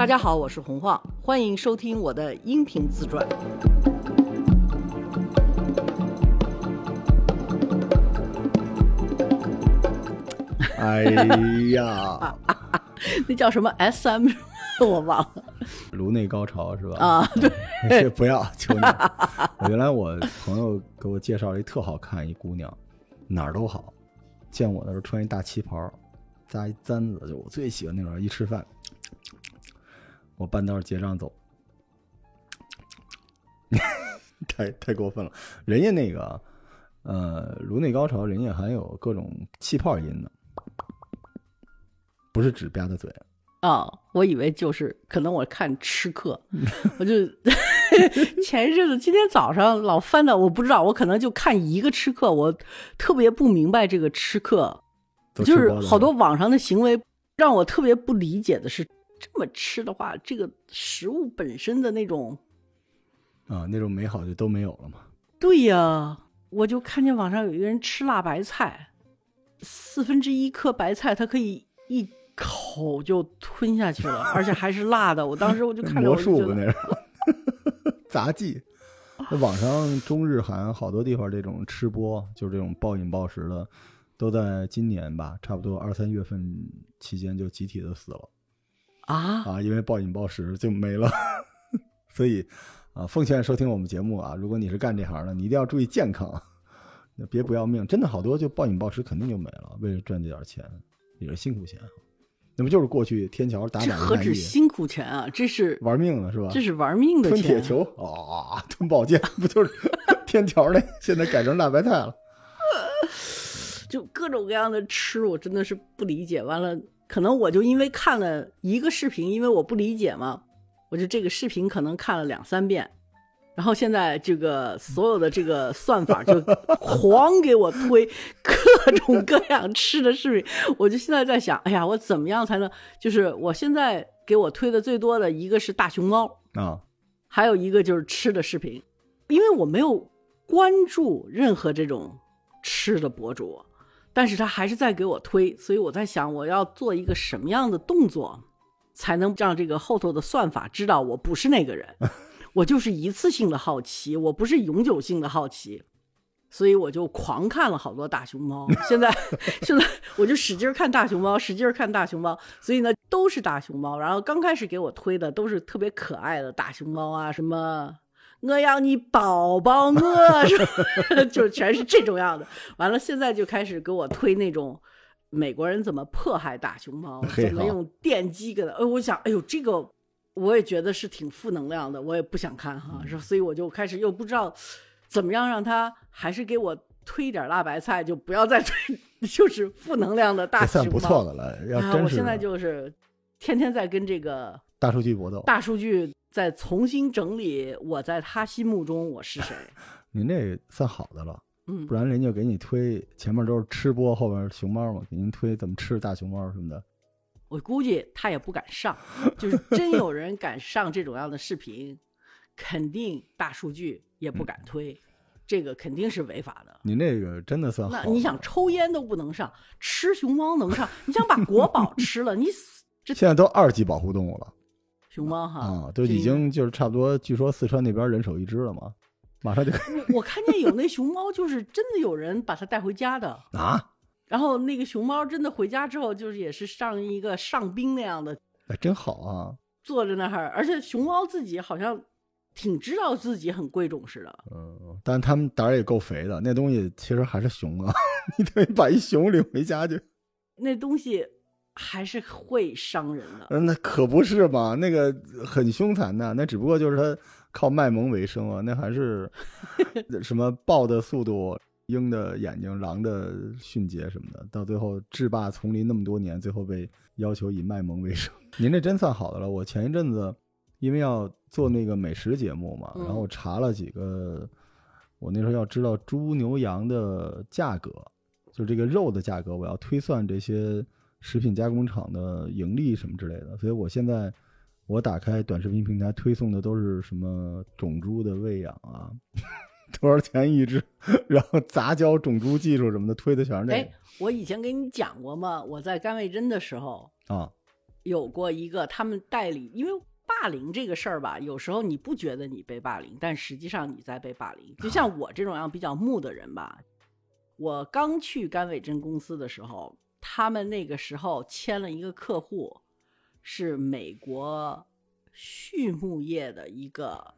大家好，我是洪晃，欢迎收听我的音频自传。哎呀，那叫什么 SM？我忘了。颅内高潮是吧？啊，对，不要，求你。我原来我朋友给我介绍了一特好看一姑娘，哪儿都好。见我的时候穿一大旗袍，扎一簪子，就我最喜欢那种。一吃饭，我半道结账走，太太过分了。人家那个，呃，颅内高潮，人家还有各种气泡音呢，不是指吧嗒嘴。啊，我以为就是可能我看吃客，我就 前一阵子今天早上老翻到，我不知道，我可能就看一个吃客，我特别不明白这个吃客，就是好多网上的行为让我特别不理解的是，这么吃的话，这个食物本身的那种啊，那种美好就都没有了嘛。对呀，我就看见网上有一个人吃辣白菜，四分之一颗白菜，他可以一。口就吞下去了，而且还是辣的。我当时我就看着魔术吧，那是 杂技。那网上中日韩好多地方这种吃播，就是这种暴饮暴食的，都在今年吧，差不多二三月份期间就集体的死了。啊啊！因为暴饮暴食就没了。所以啊，奉劝收听我们节目啊，如果你是干这行的，你一定要注意健康，别不要命。真的好多就暴饮暴食，肯定就没了。为了赚这点钱，也是辛苦钱。那不就是过去天桥打 这何止辛苦钱啊！这是玩命了是吧？这是玩命的吞铁球啊，吞宝剑，不就是天桥那？现在改成辣白菜了，就各种各样的吃，我真的是不理解。完了，可能我就因为看了一个视频，因为我不理解嘛，我就这个视频可能看了两三遍。然后现在这个所有的这个算法就狂给我推各种各样吃的视频，我就现在在想，哎呀，我怎么样才能？就是我现在给我推的最多的一个是大熊猫啊，还有一个就是吃的视频，因为我没有关注任何这种吃的博主，但是他还是在给我推，所以我在想，我要做一个什么样的动作，才能让这个后头的算法知道我不是那个人。我就是一次性的好奇，我不是永久性的好奇，所以我就狂看了好多大熊猫。现在，现在我就使劲看大熊猫，使劲看大熊猫。所以呢，都是大熊猫。然后刚开始给我推的都是特别可爱的大熊猫啊，什么 我要你抱抱我，就全是这种样的。完了，现在就开始给我推那种美国人怎么迫害大熊猫，怎么用电击给它。哎，我想，哎呦，这个。我也觉得是挺负能量的，我也不想看哈，所以我就开始又不知道怎么样让他还是给我推点辣白菜，就不要再推 就是负能量的大熊猫。算不错的了，要真是。我现在就是天天在跟这个大数据搏斗，大数据在重新整理我在他心目中我是谁。您这算好的了，嗯，不然人家给你推前面都是吃播，后边熊猫嘛，给您推怎么吃大熊猫什么的。我估计他也不敢上，就是真有人敢上这种样的视频，肯定大数据也不敢推，这个肯定是违法的。你那个真的算好。那你想抽烟都不能上，吃熊猫能上？你想把国宝吃了，你现在都二级保护动物了，熊猫哈啊，都已经就是差不多，据说四川那边人手一只了嘛，马上就。我看见有那熊猫，就是真的有人把它带回家的 啊。然后那个熊猫真的回家之后，就是也是上一个上宾那样的，哎，真好啊！坐在那儿，而且熊猫自己好像挺知道自己很贵重似的。嗯，但是他们胆儿也够肥的，那东西其实还是熊啊！你等于把一熊领回家去，那东西还是会伤人的。嗯，那可不是嘛，那个很凶残的，那只不过就是他靠卖萌为生啊，那还是 什么豹的速度。鹰的眼睛，狼的迅捷什么的，到最后制霸丛林那么多年，最后被要求以卖萌为生。您这真算好的了。我前一阵子因为要做那个美食节目嘛，然后我查了几个，我那时候要知道猪牛羊的价格，就这个肉的价格，我要推算这些食品加工厂的盈利什么之类的。所以我现在我打开短视频平台推送的都是什么种猪的喂养啊。多少钱一只？然后杂交种猪技术什么的推的全是这。哎，我以前给你讲过吗？我在甘味珍的时候啊，有过一个他们代理，因为霸凌这个事儿吧，有时候你不觉得你被霸凌，但实际上你在被霸凌。就像 我这种样比较木的人吧，我刚去甘伟珍公司的时候，他们那个时候签了一个客户，是美国畜牧业的一个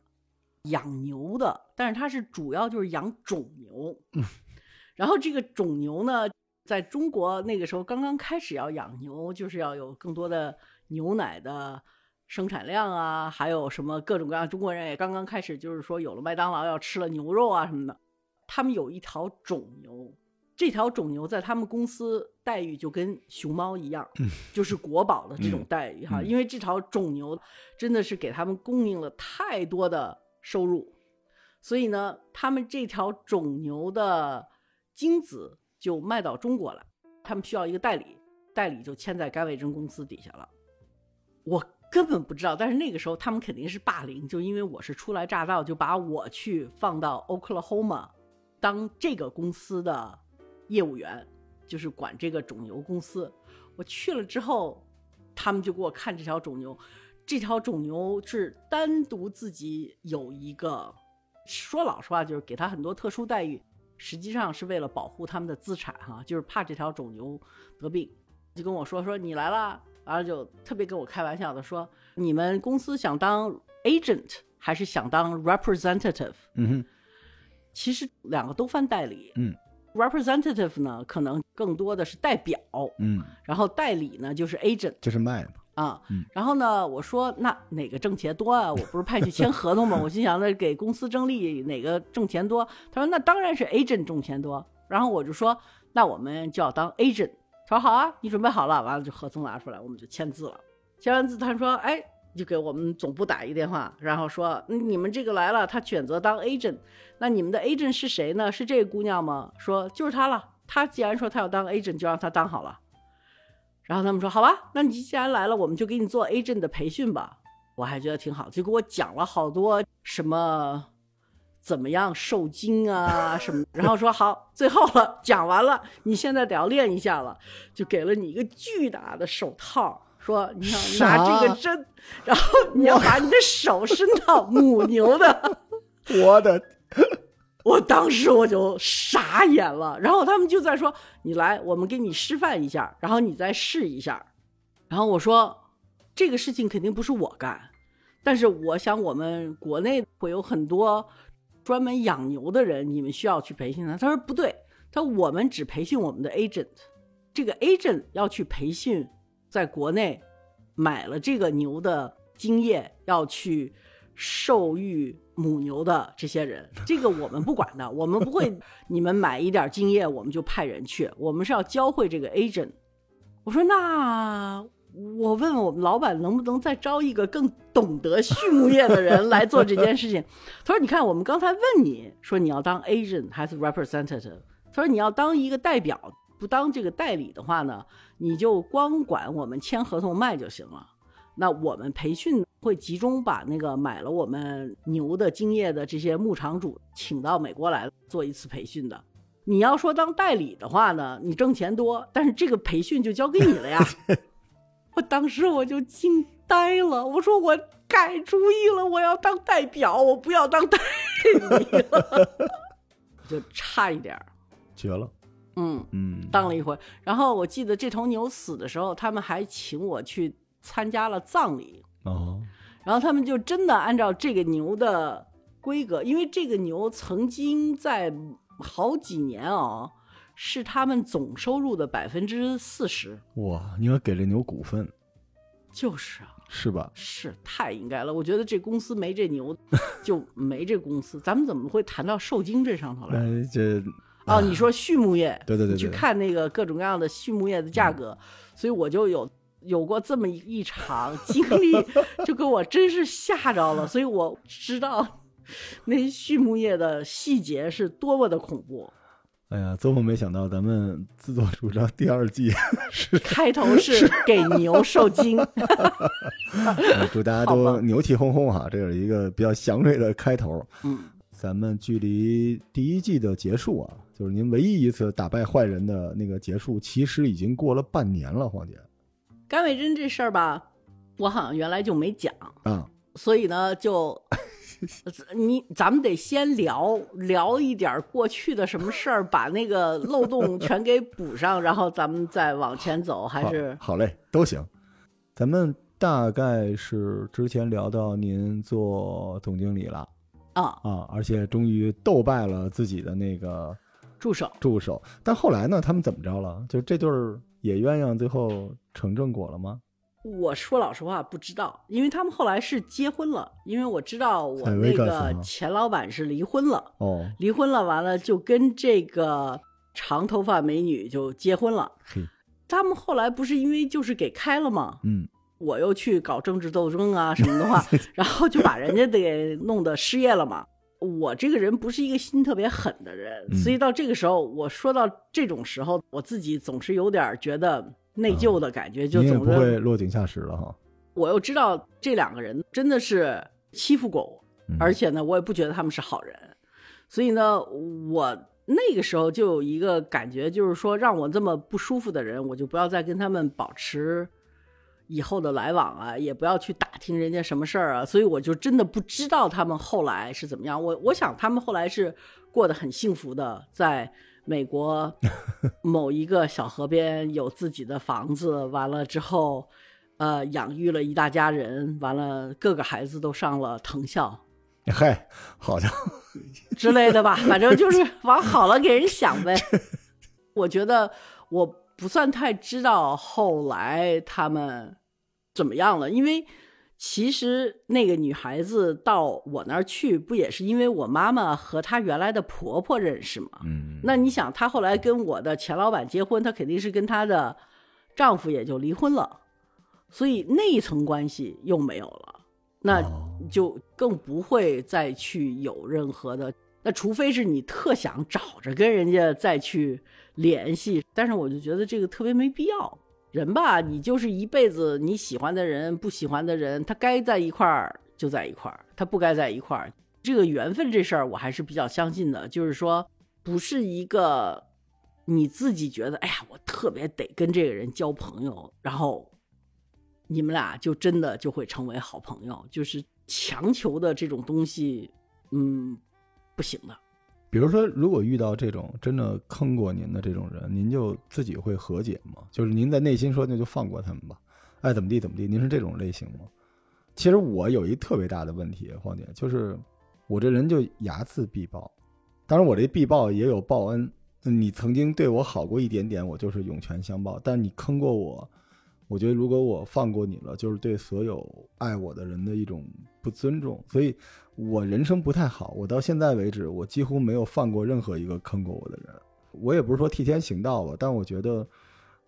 养牛的，但是他是主要就是养种牛。然后这个种牛呢，在中国那个时候刚刚开始要养牛，就是要有更多的牛奶的生产量啊，还有什么各种各样。中国人也刚刚开始，就是说有了麦当劳要吃了牛肉啊什么的。他们有一条种牛，这条种牛在他们公司待遇就跟熊猫一样，就是国宝的这种待遇哈。因为这条种牛真的是给他们供应了太多的收入，所以呢，他们这条种牛的精子就卖到中国来，他们需要一个代理，代理就签在甘伟珍公司底下了。我根本不知道，但是那个时候他们肯定是霸凌，就因为我是初来乍到，就把我去放到 Oklahoma。当这个公司的业务员，就是管这个种牛公司。我去了之后，他们就给我看这条种牛。这条种牛是单独自己有一个，说老实话，就是给他很多特殊待遇，实际上是为了保护他们的资产哈，就是怕这条种牛得病，就跟我说说你来了，然后就特别跟我开玩笑的说，你们公司想当 agent 还是想当 representative？嗯哼。其实两个都翻代理，嗯，representative 呢可能更多的是代表，嗯，然后代理呢就是 agent，就是卖嘛，啊，嗯，然后呢我说那哪个挣钱多啊？我不是派去签合同吗？我心想那给公司争利哪个挣钱多？他说那当然是 agent 挣钱多。然后我就说那我们就要当 agent。他说好啊，你准备好了，完了就合同拿出来，我们就签字了。签完字他说哎。就给我们总部打一个电话，然后说你们这个来了，他选择当 agent，那你们的 agent 是谁呢？是这个姑娘吗？说就是她了。她既然说她要当 agent，就让她当好了。然后他们说好吧，那你既然来了，我们就给你做 agent 的培训吧。我还觉得挺好，就给我讲了好多什么怎么样受精啊什么，然后说好，最后了，讲完了，你现在得要练一下了，就给了你一个巨大的手套。说你要拿这个针，然后你要把你的手伸到母牛的。我的，我当时我就傻眼了。然后他们就在说：“你来，我们给你示范一下，然后你再试一下。”然后我说：“这个事情肯定不是我干，但是我想我们国内会有很多专门养牛的人，你们需要去培训他。”他说：“不对，他说我们只培训我们的 agent，这个 agent 要去培训。”在国内买了这个牛的精液，要去受育母牛的这些人，这个我们不管的，我们不会。你们买一点精液，我们就派人去，我们是要教会这个 agent。我说那我问问我们老板，能不能再招一个更懂得畜牧业的人来做这件事情？他说：“你看，我们刚才问你说你要当 agent 还是 representative？他说你要当一个代表。”不当这个代理的话呢，你就光管我们签合同卖就行了。那我们培训会集中把那个买了我们牛的精液的这些牧场主请到美国来做一次培训的。你要说当代理的话呢，你挣钱多，但是这个培训就交给你了呀。我当时我就惊呆了，我说我改主意了，我要当代表，我不要当代理了，就差一点儿绝了。嗯嗯，当了一回，然后我记得这头牛死的时候，他们还请我去参加了葬礼哦。然后他们就真的按照这个牛的规格，因为这个牛曾经在好几年啊，是他们总收入的百分之四十。哇，你还给这牛股份？就是啊，是吧？是太应该了。我觉得这公司没这牛，就没这公司。咱们怎么会谈到受精这上头来？这。哦，你说畜牧业，对对对，去看那个各种各样的畜牧业的价格，所以我就有有过这么一一场经历，就给我真是吓着了，所以我知道那畜牧业的细节是多么的恐怖。哎呀，做梦没想到咱们自作主张第二季是 开头是给牛受精，祝大家都牛气哄哄哈，这是一个比较祥瑞的开头。嗯，咱们距离第一季的结束啊。就是您唯一一次打败坏人的那个结束，其实已经过了半年了，黄姐。甘伟珍这事儿吧，我好像原来就没讲，啊，所以呢，就 你咱们得先聊聊一点过去的什么事儿，把那个漏洞全给补上，然后咱们再往前走，还是好好嘞，都行。咱们大概是之前聊到您做总经理了啊啊，而且终于斗败了自己的那个助手。助手。但后来呢，他们怎么着了？就这对儿野鸳鸯最后成正果了吗？我说老实话不知道，因为他们后来是结婚了，因为我知道我在那个吗前老板是离婚了，哦，离婚了完了就跟这个长头发美女就结婚了。嘿，他们后来不是因为就是给开了吗？嗯，我又去搞政治斗争啊什么的话，然后就把人家给弄得失业了嘛。我这个人不是一个心特别狠的人，嗯所以到这个时候，我说到这种时候，我自己总是有点觉得内疚的感觉，就总是会落井下石了哈。我又知道这两个人真的是欺负过我，嗯而且呢，我也不觉得他们是好人，所以呢，我那个时候就有一个感觉，就是说让我这么不舒服的人，我就不要再跟他们保持以后的来往啊，也不要去打听人家什么事儿啊，所以我就真的不知道他们后来是怎么样。我我想他们后来是过得很幸福的，在美国 某一个小河边有自己的房子，完了之后。呃，养育了一大家人，完了各个孩子都上了藤校 嗨，好像，之类的吧，反正就是 往好了给人想呗。我觉得我不算太知道后来他们怎么样了，因为其实那个女孩子到我那儿去，不也是因为我妈妈和她原来的婆婆认识吗？嗯，那你想，她后来跟我的前老板结婚，她肯定是跟她的丈夫也就离婚了。所以那一层关系又没有了，那哦就更不会再去有任何的。那除非是你特想找着跟人家再去联系，但是我就觉得这个特别没必要。人吧，你就是一辈子你喜欢的人、不喜欢的人，他该在一块儿就在一块儿，他不该在一块儿。这个缘分这事儿，我还是比较相信的，就是说，不是一个你自己觉得，哎呀，我特别得跟这个人交朋友，然后。你们俩就真的就会成为好朋友，就是强求的这种东西，嗯，不行的。比如说，如果遇到这种真的坑过您的这种人，您就自己会和解吗？就是您在内心说，那就放过他们吧，爱怎么地怎么地。您是这种类型吗？其实我有一特别大的问题，黄姐，就是我这人就睚眦必报。当然，我这必报也有报恩。你曾经对我好过一点点，我就是涌泉相报。但你坑过我。我觉得，如果我放过你了，就是对所有爱我的人的一种不尊重。所以，我人生不太好。我到现在为止，我几乎没有放过任何一个坑过我的人。我也不是说替天行道吧，但我觉得，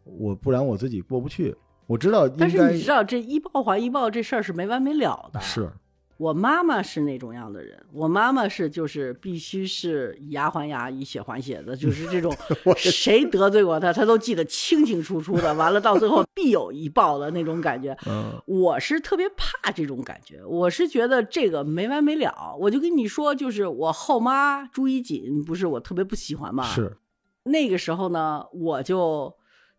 我不然我自己过不去。我知道应该，但是你知道，这一报还一报这事儿是没完没了的。是我妈妈是那种样的人，我妈妈是就是必须是以牙还牙，以血还血的，就是这种 谁得罪过她，她都记得清清楚楚的。完了到最后必有一报的那种感觉。嗯，我是特别怕这种感觉，我是觉得这个没完没了。我就跟你说，就是我后妈朱一锦，不是我特别不喜欢吗？是那个时候呢，我就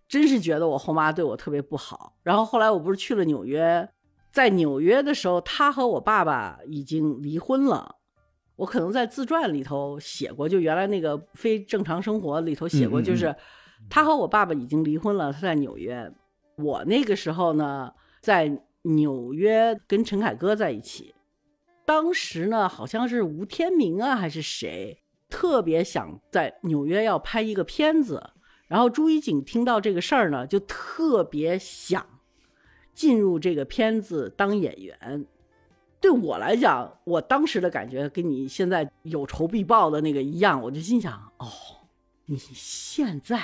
真是觉得我后妈对我特别不好。然后后来我不是去了纽约。在纽约的时候，他和我爸爸已经离婚了。我可能在自传里头写过，就原来那个非正常生活里头写过，就是他和我爸爸已经离婚了。他在纽约，我那个时候呢，在纽约跟陈凯歌在一起。当时呢，好像是吴天明啊还是谁，特别想在纽约要拍一个片子。然后朱一锦听到这个事儿呢，就特别想。进入这个片子当演员，对我来讲，我当时的感觉跟你现在有仇必报的那个一样，我就心想：哦，你现在，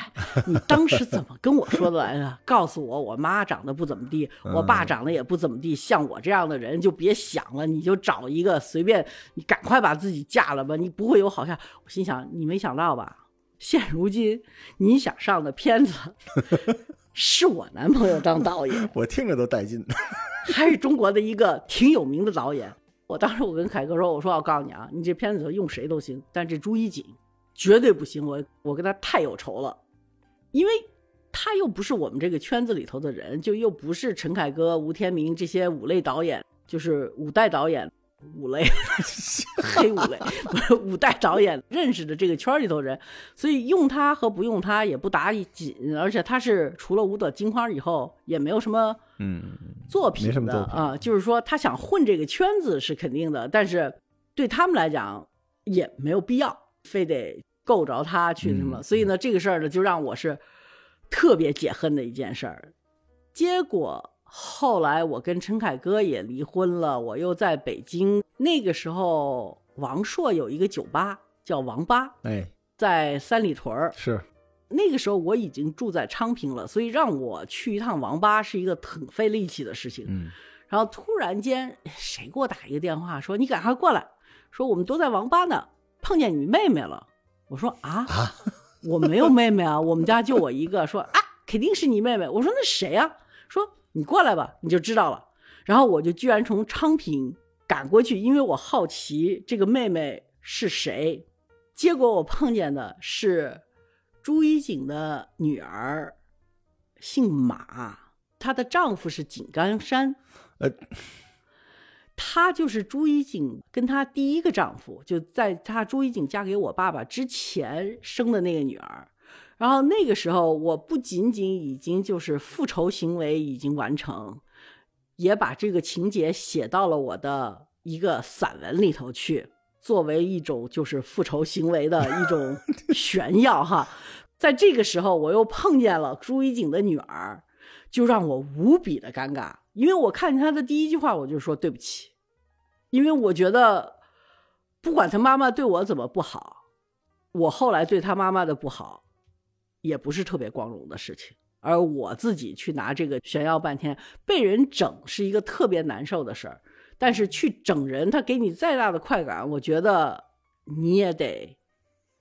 你当时怎么跟我说的来着？告诉我，我妈长得不怎么地，我爸长得也不怎么地，像我这样的人就别想了，你就找一个随便，你赶快把自己嫁了吧，你不会有好下。我心想，你没想到吧？现如今你想上的片子。是我男朋友当导演，我听着都带劲，还是中国的一个挺有名的导演。我当时我跟凯哥说，我说我告诉你啊，你这片子用谁都行，但这朱一锦绝对不行，我我跟他太有仇了，因为他又不是我们这个圈子里头的人，就又不是陈凯歌、吴天明这些五类导演，就是五代导演。五类，黑五类，五代导演认识的这个圈里头人，所以用他和不用他也不打紧，而且他是除了五朵金花以后也没有什么嗯作品没什么作品的啊，就是说他想混这个圈子是肯定的，但是对他们来讲也没有必要非得够着他去什么，嗯所以呢这个事儿呢就让我是特别解恨的一件事儿，结果。后来我跟陈凯歌也离婚了，我又在北京。那个时候，王朔有一个酒吧叫王八，哎，在三里屯儿。是，那个时候我已经住在昌平了，所以让我去一趟王八是一个很费力气的事情。嗯然后突然间，谁给我打一个电话说：“你赶快过来，说我们都在王八呢，碰见你妹妹了。”我说：“啊，啊，我没有妹妹啊，我们家就我一个。”说：“啊，肯定是你妹妹。”我说：“那谁啊？”说：“你过来吧，你就知道了。”然后我就居然从昌平赶过去，因为我好奇这个妹妹是谁。结果我碰见的是朱一锦的女儿，姓马，她的丈夫是井冈山。呃，她就是朱一锦跟她第一个丈夫，就在她朱一锦嫁给我爸爸之前生的那个女儿。然后那个时候，我不仅仅已经就是复仇行为已经完成，也把这个情节写到了我的一个散文里头去，作为一种就是复仇行为的一种 炫耀哈。在这个时候，我又碰见了朱一景的女儿，就让我无比的尴尬，因为我看见她的第一句话，我就说对不起，因为我觉得不管她妈妈对我怎么不好，我后来对她妈妈的不好。也不是特别光荣的事情，而我自己去拿这个炫耀半天，被人整是一个特别难受的事儿。但是去整人，他给你再大的快感，我觉得你也得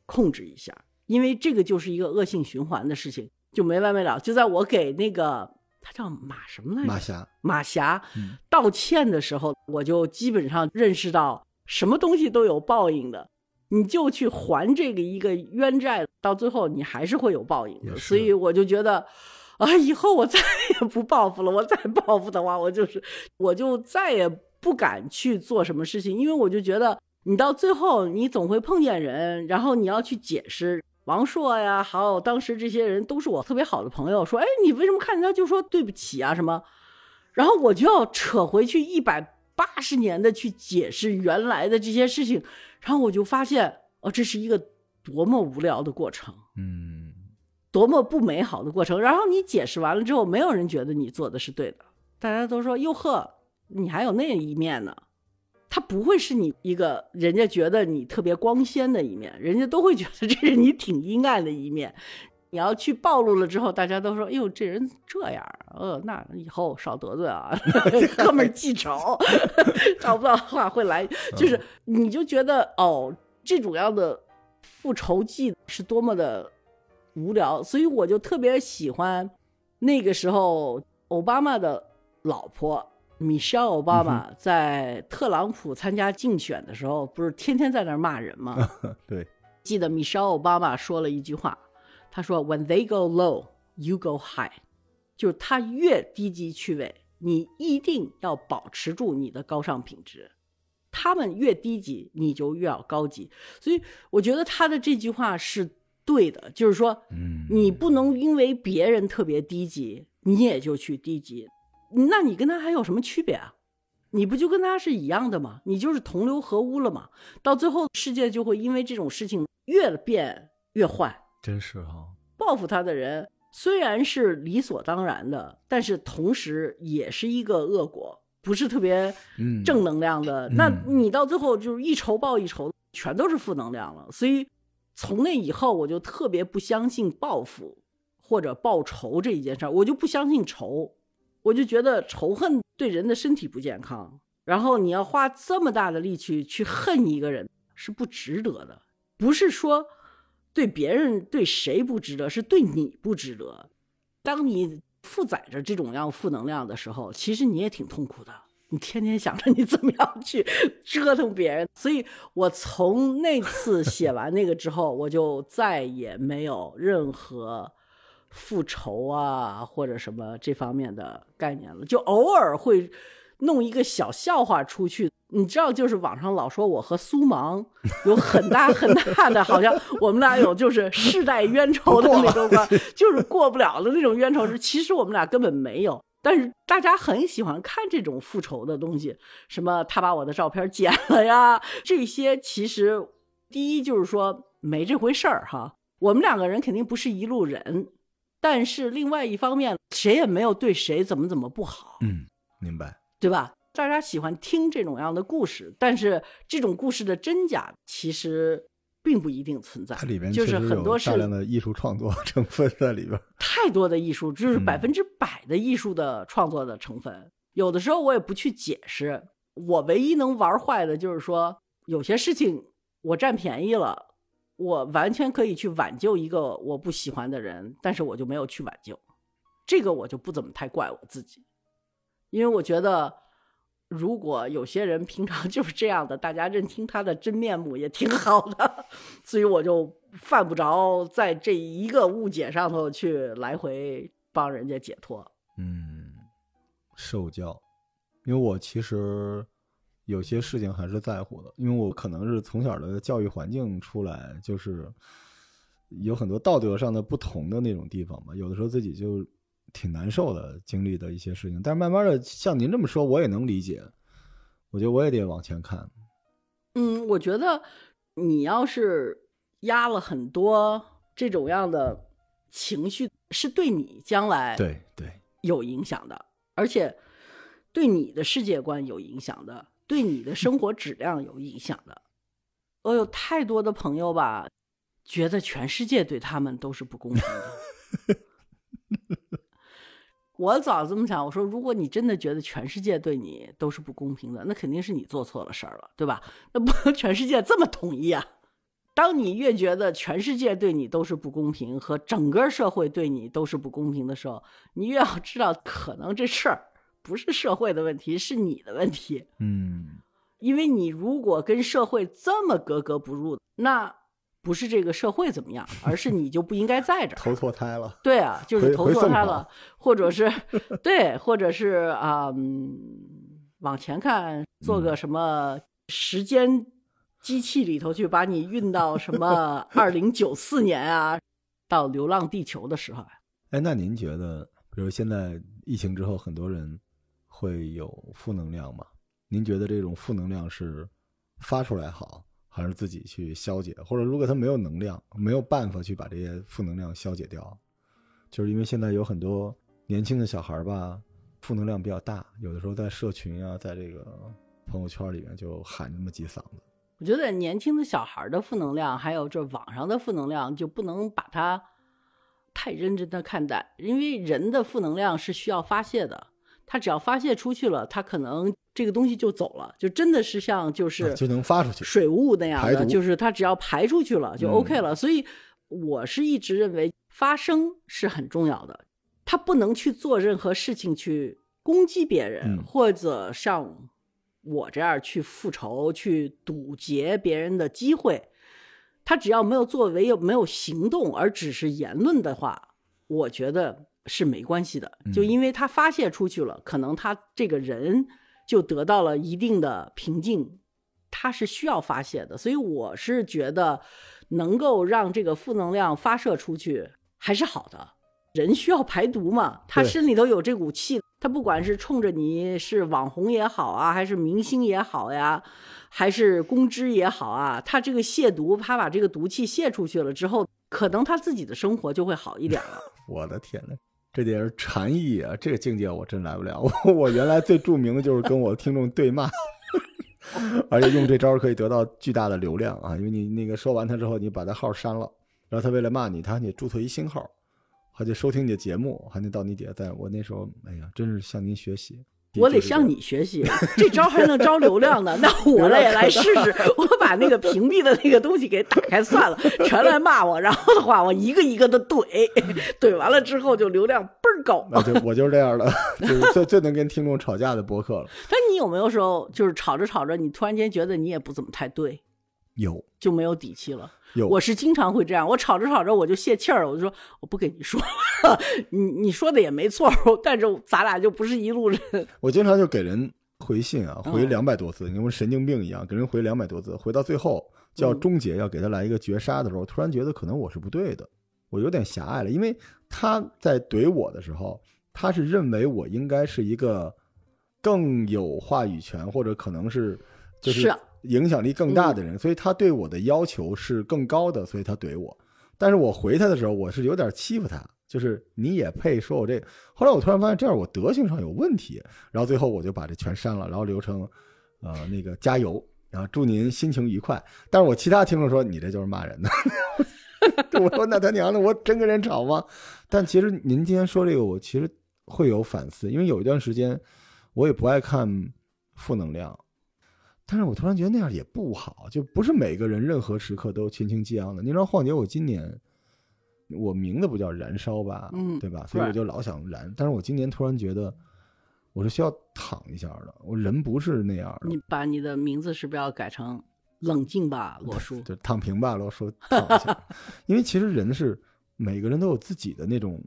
控制一下，因为这个就是一个恶性循环的事情，就没完没了。就在我给那个他叫马什么来着？马霞，马霞嗯道歉的时候，我就基本上认识到什么东西都有报应的。你就去还这个一个冤债，到最后你还是会有报应的。所以我就觉得，啊，以后我再也不报复了。我再报复的话，我就是我就再也不敢去做什么事情，因为我就觉得你到最后你总会碰见人，然后你要去解释。王朔呀，还有当时这些人都是我特别好的朋友，说，哎，你为什么看见他就说对不起啊什么？然后我就要扯回去一百八十年的去解释原来的这些事情。然后我就发现，哦，这是一个多么无聊的过程，嗯，多么不美好的过程。然后你解释完了之后，没有人觉得你做的是对的，大家都说哟呵，你还有那一面呢。他不会是你一个人家觉得你特别光鲜的一面，人家都会觉得这是你挺阴暗的一面。你要去暴露了之后，大家都说：“哎呦，这人这样，呃，那以后少得罪啊，哥们儿记仇，找不到话会来。”就是你就觉得哦，这种样的复仇记是多么的无聊，所以我就特别喜欢那个时候奥巴马的老婆米歇尔·奥巴马在特朗普参加竞选的时候，不是天天在那儿骂人吗？对，记得米歇尔·奥巴马说了一句话。他说：“When they go low, you go high。”就是他越低级趣味，你一定要保持住你的高尚品质。他们越低级，你就越要高级。所以我觉得他的这句话是对的，就是说，嗯，你不能因为别人特别低级，你也就去低级，那你跟他还有什么区别啊？你不就跟他是一样的吗？你就是同流合污了嘛。到最后，世界就会因为这种事情越变越坏。真是哈，报复他的人虽然是理所当然的，但是同时也是一个恶果，不是特别嗯，正能量的。嗯那你到最后就是一仇报一仇，全都是负能量了。所以从那以后，我就特别不相信报复或者报仇这一件事儿，我就不相信仇，我就觉得仇恨对人的身体不健康。然后你要花这么大的力气去恨一个人，是不值得的。不是说。对别人对谁不值得，是对你不值得。当你负载着这种样负能量的时候，其实你也挺痛苦的。你天天想着你怎么样去折腾别人，所以我从那次 写完那个之后，我就再也没有任何复仇啊或者什么这方面的概念了，就偶尔会弄一个小笑话出去。你知道，就是网上老说我和苏芒有很大很大的，好像我们俩有就是世代冤仇的那种关，就是过不了的那种冤仇。是其实我们俩根本没有，但是大家很喜欢看这种复仇的东西，什么他把我的照片剪了呀，这些其实第一就是说没这回事儿哈。我们两个人肯定不是一路人，但是另外一方面，谁也没有对谁怎么怎么不好，嗯，明白，对吧？大家喜欢听这种样的故事，但是这种故事的真假其实并不一定存在。它里边就是很多是大量的艺术创作成分在里边，太多的艺术，就是嗯百分之百的艺术的创作的成分。有的时候我也不去解释，我唯一能玩坏的就是说，有些事情我占便宜了，我完全可以去挽救一个我不喜欢的人，但是我就没有去挽救，这个我就不怎么太怪我自己，因为我觉得。如果有些人平常 就是这样的，大家认清他的真面目也挺好的，所以我就犯不着在这一个误解上头去来回帮人家解脱。嗯，受教，因为我其实有些事情还是在乎的，因为我可能是从小的教育环境出来，就是有很多道德上的不同的那种地方吧，有的时候自己就挺难受的，经历的一些事情。但是慢慢的，像您这么说，我也能理解。我觉得我也得往前看。嗯，我觉得你要是压了很多这种样的情绪，是对你将来对对，有影响的，而且对你的世界观有影响的，对你的生活质量有影响的。我有太多的朋友吧，觉得全世界对他们都是不公平的。我早这么想，我说，如果你真的觉得全世界对你都是不公平的，那肯定是你做错了事儿了，对吧？那不能 全世界这么统一啊！当你越觉得全世界对你都是不公平，和整个社会对你都是不公平的时候，你越要知道，可能这事儿不是社会的问题，是你的问题。嗯，因为你如果跟社会这么格格不入，那不是这个社会怎么样，而是你就不应该在这儿。投错胎了。对啊，就是投错胎了，或者是对，或者是啊、嗯，往前看，做嗯个什么时间机器里头去，把你运到什么 二零九四年啊，到《流浪地球》的时候啊，哎，那您觉得，比如现在疫情之后，很多人会有负能量吗？您觉得这种负能量是发出来好，还是自己去消解？或者如果他没有能量，没有办法去把这些负能量消解掉，就是因为现在有很多年轻的小孩吧，负能量比较大，有的时候在社群啊，在这个朋友圈里面就喊那么几嗓子。我觉得年轻的小孩的负能量，还有这网上的负能量，就不能把它太认真的看待，因为人的负能量是需要发泄的。他只要发泄出去了，他可能这个东西就走了，就真的是像就是啊就能发出去。水雾那样的，就是他只要排出去了就嗯 OK 了。所以我是一直认为发声是很重要的，他不能去做任何事情去攻击别人，嗯或者像我这样去复仇、去堵截别人的机会。他只要没有作为、没有行动，而只是言论的话，我觉得是没关系的。就因为他发泄出去了，可能他这个人就得到了一定的平静，他是需要发泄的。所以我是觉得，能够让这个负能量发射出去还是好的。人需要排毒嘛，他对身里头有这股气，他不管是冲着你是网红也好啊，还是明星也好呀，还是公知也好啊，他这个亵毒，他把这个毒气泄出去了之后，可能他自己的生活就会好一点了。我的天呐，这得是禅意啊！这个境界我真来不了。我我原来最著名的就是跟我听众对骂，而且用这招可以得到巨大的流量啊！因为你那个说完他之后，你把他号删了，然后他为了骂你，他还得注册一新号，还得收听你的节目，还得到你底下赞。我那时候，哎呀，真是向您学习。我得向你学习，这招还能招流量呢。那 我来也来试试，我把那个屏蔽的那个东西给打开算了，全来骂我。然后的话，我一个一个的怼，怼完了之后就流量倍儿高。那就我就是这样的，就是最最能跟听众吵架的博客了。但你有没有时候就是吵着吵着，你突然间觉得你也不怎么太对？有就没有底气了。有，我是经常会这样，我吵着吵着我就泄气儿了，我就说我不跟你说了，你你说的也没错，但是咱俩就不是一路人。我经常就给人回信啊，回嗯两百多字，你跟我神经病一样，给人回两百多字，回到最后就要嗯。终结，要给他来一个绝杀的时候，突然觉得可能我是不对的，我有点狭隘了，因为他在怼我的时候，他是认为我应该是一个更有话语权，或者可能是就是啊。影响力更大的人，所以他对我的要求是更高的，所以他怼我。但是我回他的时候，我是有点欺负他，就是你也配说我这？后来我突然发现这样我德行上有问题，然后最后我就把这全删了，然后留成呃那个加油，然后祝您心情愉快。但是我其他听众说你这就是骂人的，我说那他娘的，我真跟人吵吗？但其实您今天说这个，我其实会有反思，因为有一段时间我也不爱看负能量。但是我突然觉得那样也不好，就不是每个人任何时刻都勤勤激昂的。您知道，晃姐，我今年我名字不叫燃烧吧，嗯对吧？所以我就老想燃。但是我今年突然觉得，我是需要躺一下的。我人不是那样的你，把你的名字是不是要改成冷静吧，罗叔？就躺平吧，罗叔，躺一下。因为其实人是每个人都有自己的那种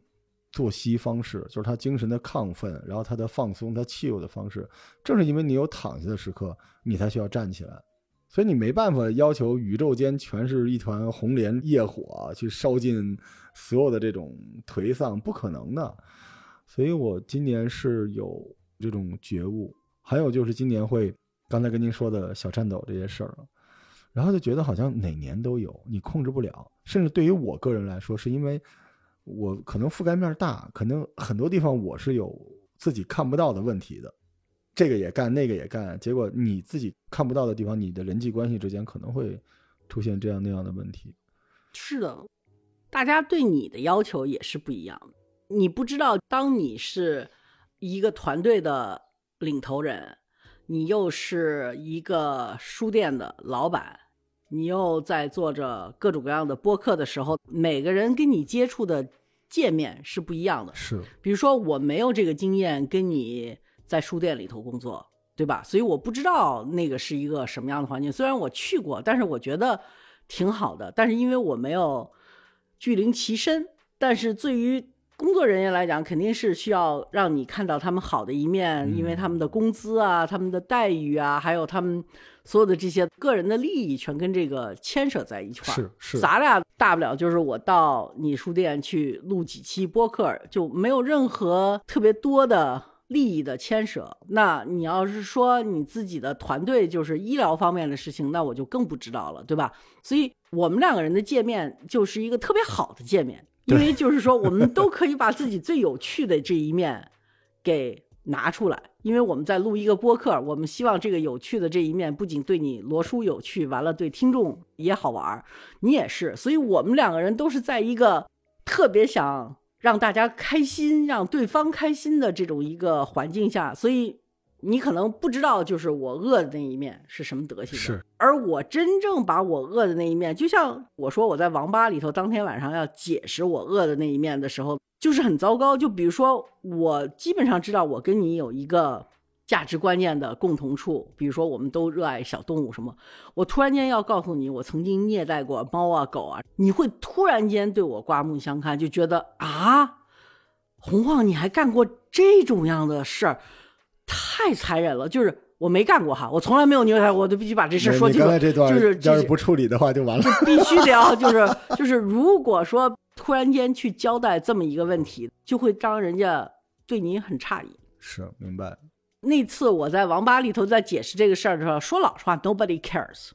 作息方式，就是他精神的亢奋，然后他的放松，他气有的方式。正是因为你有躺下的时刻，你才需要站起来。所以你没办法要求宇宙间全是一团红莲业火去烧尽所有的这种颓丧，不可能的。所以我今年是有这种觉悟，还有就是今年会刚才跟您说的小颤抖这些事儿。然后就觉得好像哪年都有，你控制不了。甚至对于我个人来说，是因为我可能覆盖面大，可能很多地方我是有自己看不到的问题的，这个也干，那个也干，结果你自己看不到的地方，你的人际关系之间可能会出现这样那样的问题。是的，大家对你的要求也是不一样的。你不知道，当你是一个团队的领头人，你又是一个书店的老板，你又在做着各种各样的播客的时候，每个人跟你接触的界面是不一样的。是，比如说，我没有这个经验，跟你在书店里头工作，对吧？所以我不知道那个是一个什么样的环境。虽然我去过，但是我觉得挺好的。但是因为我没有居临其身，但是对于工作人员来讲，肯定是需要让你看到他们好的一面，因为他们的工资啊、他们的待遇啊，还有他们所有的这些个人的利益，全跟这个牵扯在一块儿。是是咱俩大不了就是我到你书店去录几期播客，就没有任何特别多的利益的牵扯。那你要是说你自己的团队就是医疗方面的事情，那我就更不知道了，对吧？所以我们两个人的界面就是一个特别好的界面，因为 就是说我们都可以把自己最有趣的这一面给拿出来。因为我们在录一个播客，我们希望这个有趣的这一面不仅对你罗叔有趣，完了对听众也好玩儿，你也是，所以我们两个人都是在一个特别想让大家开心、让对方开心的这种一个环境下，所以你可能不知道，就是我恶的那一面是什么德行的。是，而我真正把我恶的那一面，就像我说我在网吧里头当天晚上要解释我恶的那一面的时候，就是很糟糕。就比如说，我基本上知道我跟你有一个价值观念的共同处，比如说我们都热爱小动物什么。我突然间要告诉你，我曾经虐待过猫啊狗啊，你会突然间对我刮目相看，就觉得啊，洪晃你还干过这种样的事儿，太残忍了。就是我没干过哈，我从来没有虐待过，我就必须把这事说清楚。刚才这段就是要是不处理的话就完了。必须得要，就是就是，如果说突然间去交代这么一个问题，就会让人家对你很诧异。是，明白。那次我在网吧里头在解释这个事儿的时候，说老实话，nobody cares，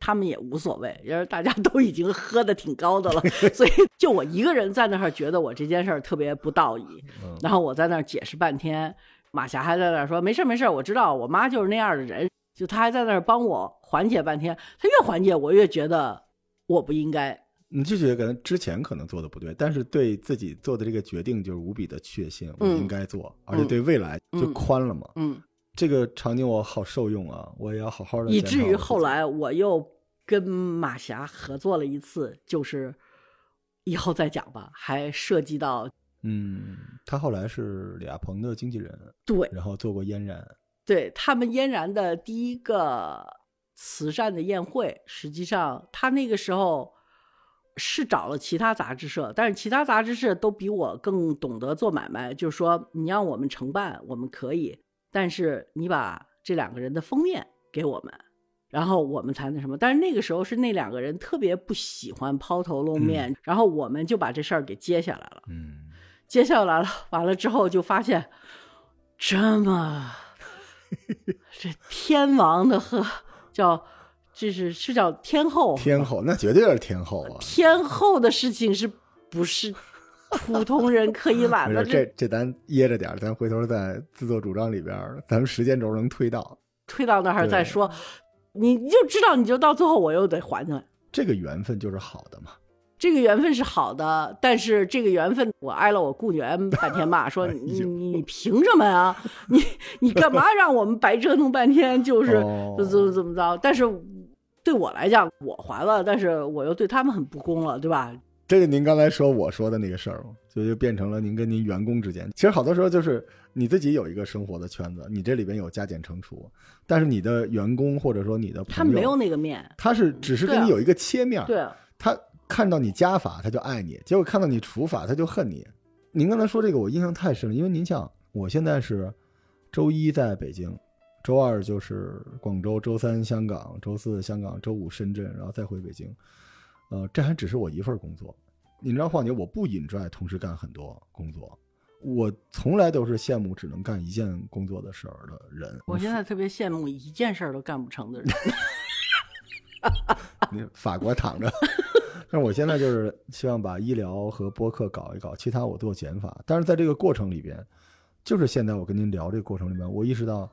他们也无所谓，因为大家都已经喝的挺高的了，所以就我一个人在那儿觉得我这件事儿特别不道义，嗯。然后我在那儿解释半天，马霞还在那儿说没事儿没事儿，我知道我妈就是那样的人，就她还在那儿帮我缓解半天，她越缓解我越觉得我不应该，你就觉得可能之前可能做的不对，但是对自己做的这个决定就是无比的确信，我嗯应该做，而且对未来就嗯宽了嘛。嗯，这个场景我好受用啊，我也要好好的。以至于后，来我又跟马霞合作了一次，就是以后再讲吧，还涉及到嗯，他后来是李亚鹏的经纪人，对然后做过嫣然，对他们嫣然的第一个慈善的宴会，实际上他那个时候是找了其他杂志社，但是其他杂志社都比我更懂得做买卖，就是说你让我们承办，我们可以，但是你把这两个人的封面给我们，然后我们才那什么。但是那个时候是那两个人特别不喜欢抛头露面，然后我们就把这事儿给接下来了。嗯，接下来了，完了之后就发现这么 这天王的和叫这是是叫天后天后那绝对是天后啊！天后的事情是不是普通人可以揽的？这这咱掖着点儿，咱回头在自作主张里边，咱们时间轴能推到。推到那儿再说，你你就知道，你就到最后我又得还回来。这个缘分就是好的嘛。这个缘分是好的，但是这个缘分我挨了我雇员半天骂，说哎你呦你你凭什么呀？你你干嘛让我们白折腾半天？就是怎么怎么着？但是对我来讲，我还了，但是我又对他们很不公了，对吧？这个您刚才说我说的那个事儿嘛，就就变成了您跟您员工之间。其实好多时候就是你自己有一个生活的圈子，你这里边有加减乘除，但是你的员工或者说你的朋友，他没有那个面，他是只是跟你有一个切面，对啊，他看到你加法他就爱你，结果看到你除法他就恨你。您刚才说这个我印象太深了，因为您像，我现在是周一在北京，周二就是广州，周三香港，周四香港，周五深圳，然后再回北京。呃，这还只是我一份工作。你知道，况且我不 enjoy 同时干很多工作，我从来都是羡慕只能干一件工作的事儿的人。我现在特别羡慕一件事儿都干不成的人。你法国躺着。但是我现在就是希望把医疗和播客搞一搞，其他我做减法。但是在这个过程里边，就是现在我跟您聊这个过程里面，我意识到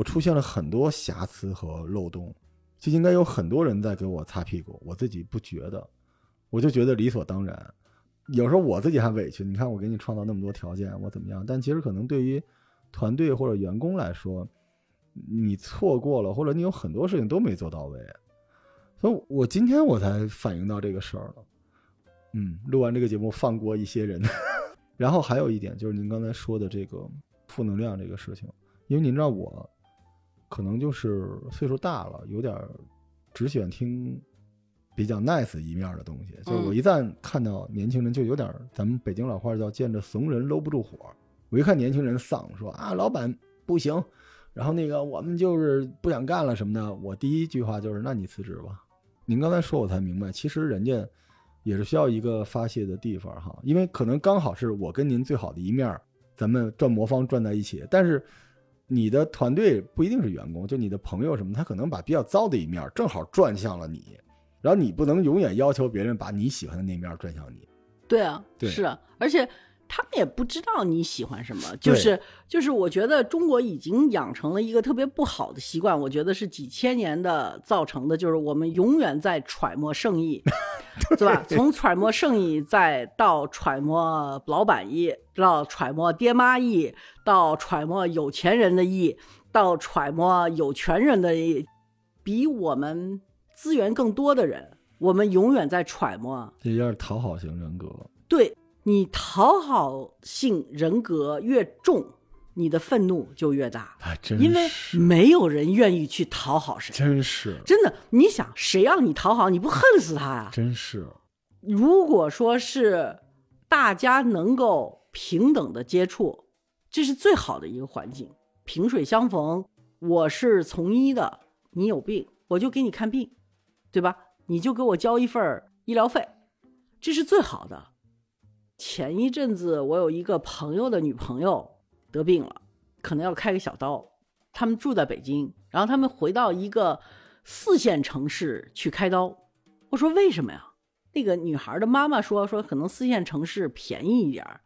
我出现了很多瑕疵和漏洞，就应该有很多人在给我擦屁股，我自己不觉得，我就觉得理所当然。有时候我自己还委屈，你看我给你创造那么多条件，我怎么样？但其实可能对于团队或者员工来说，你错过了，或者你有很多事情都没做到位。所以我今天我才反应到这个事儿了。嗯，录完这个节目放过一些人，然后还有一点就是您刚才说的这个负能量这个事情，因为您知道我可能就是岁数大了，有点儿只喜欢听比较 nice 一面的东西。就是我一旦看到年轻人，就有点儿咱们北京老话叫见着怂人搂不住火。我一看年轻人丧，说啊老板不行，然后那个我们就是不想干了什么的，我第一句话就是那你辞职吧。您刚才说，我才明白，其实人家也是需要一个发泄的地方哈，因为可能刚好是我跟您最好的一面儿，咱们转魔方转在一起。但是你的团队不一定是员工，就你的朋友什么，他可能把比较糟的一面正好转向了你，然后你不能永远要求别人把你喜欢的那面转向你。对啊，对是啊，而且他们也不知道你喜欢什么，就是就是，我觉得中国已经养成了一个特别不好的习惯，我觉得是几千年的造成的，就是我们永远在揣摩圣意，对吧？从揣摩圣意，再到揣摩老板意，到揣摩爹妈意，到揣摩有钱人的意，到揣摩有权人的意，比我们资源更多的人，我们永远在揣摩。这有点讨好型人格，对你讨好性人格越重，你的愤怒就越大，啊真因为是没有人愿意去讨好谁。真是真的，你想谁让你讨好，你不恨死他呀？真是，如果说是大家能够平等的接触，这是最好的一个环境，萍水相逢。我是从医的，你有病我就给你看病，对吧？你就给我交一份医疗费，这是最好的。前一阵子我有一个朋友的女朋友得病了，可能要开个小刀，他们住在北京，然后他们回到一个四线城市去开刀。我说为什么呀？那个女孩的妈妈说说可能四线城市便宜一点儿。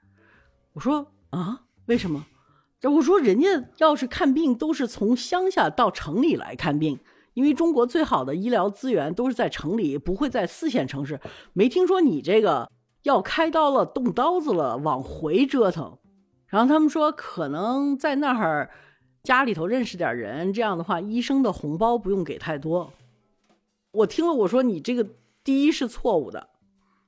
我说啊，为什么？这我说人家要是看病都是从乡下到城里来看病，因为中国最好的医疗资源都是在城里，不会在四线城市。没听说你这个要开刀了、动刀子了，往回折腾。然后他们说可能在那儿家里头认识点人，这样的话医生的红包不用给太多。我听了我说你这个第一是错误的，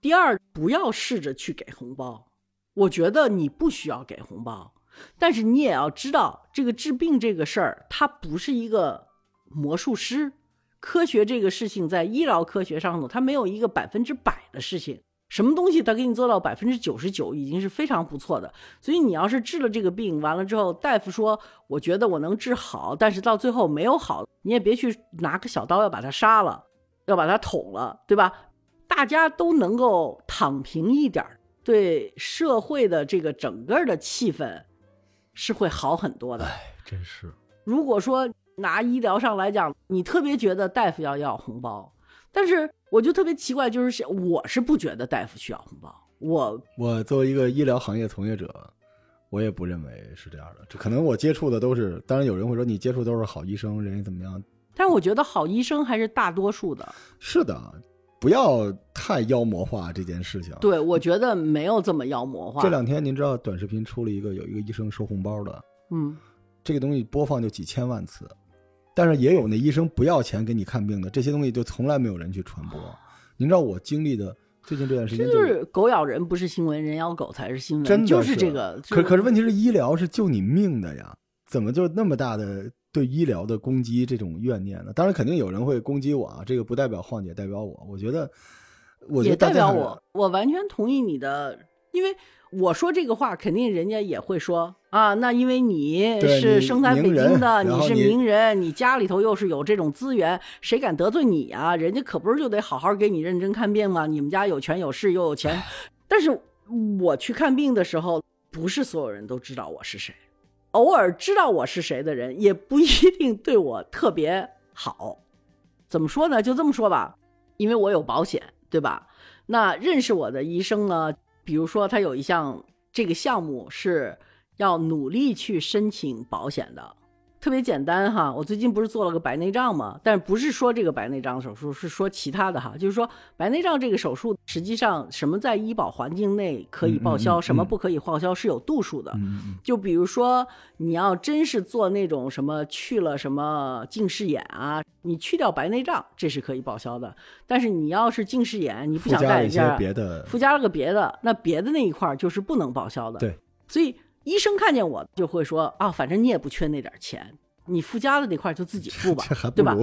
第二不要试着去给红包。我觉得你不需要给红包，但是你也要知道这个治病这个事儿，它不是一个魔术师科学这个事情在医疗科学上头，它没有一个百分之百的事情。什么东西它给你做到百分之九十九，已经是非常不错的。所以你要是治了这个病，完了之后，大夫说我觉得我能治好，但是到最后没有好，你也别去拿个小刀要把它杀了，要把它捅了，对吧？大家都能够躺平一点，对社会的这个整个的气氛是会好很多的。哎，真是。如果说拿医疗上来讲，你特别觉得大夫要要红包，但是。我就特别奇怪，就是我是不觉得大夫需要红包。我我作为一个医疗行业从业者，我也不认为是这样的。这可能我接触的都是，当然有人会说你接触都是好医生，人家怎么样？但是我觉得好医生还是大多数的。是的，不要太妖魔化这件事情。对，我觉得没有这么妖魔化。这两天您知道短视频出了一个有一个医生收红包的，嗯，这个东西播放就几千万次。但是也有那医生不要钱给你看病的，这些东西就从来没有人去传播。您知道我经历的最近这段时间就是狗咬人不是新闻，人咬狗才是新闻，真的就是这个。可可是问题是医疗是救你命的呀，怎么就那么大的对医疗的攻击这种怨念呢？当然肯定有人会攻击我啊，这个不代表晃姐，代表我。我觉得，我也代表我，我完全同意你的，因为。我说这个话，肯定人家也会说啊。那因为你是生在北京的，你是名人，你家里头又是有这种资源，谁敢得罪你啊？人家可不是就得好好给你认真看病吗？你们家有权有势又有钱。但是我去看病的时候，不是所有人都知道我是谁，偶尔知道我是谁的人，也不一定对我特别好。怎么说呢？就这么说吧，因为我有保险，对吧？那认识我的医生呢？比如说，他有一项这个项目是要努力去申请保险的。特别简单哈，我最近不是做了个白内障嘛？但是不是说这个白内障手术，是说其他的哈。就是说白内障这个手术，实际上什么在医保环境内可以报销，什么不可以报销是有度数的。就比如说你要真是做那种什么去了什么近视眼啊，你去掉白内障，这是可以报销的。但是你要是近视眼，你不想戴眼镜，附加了个别的，那别的那一块就是不能报销的。对，所以。医生看见我就会说啊，反正你也不缺那点钱，你附加的那块就自己付吧，对吧？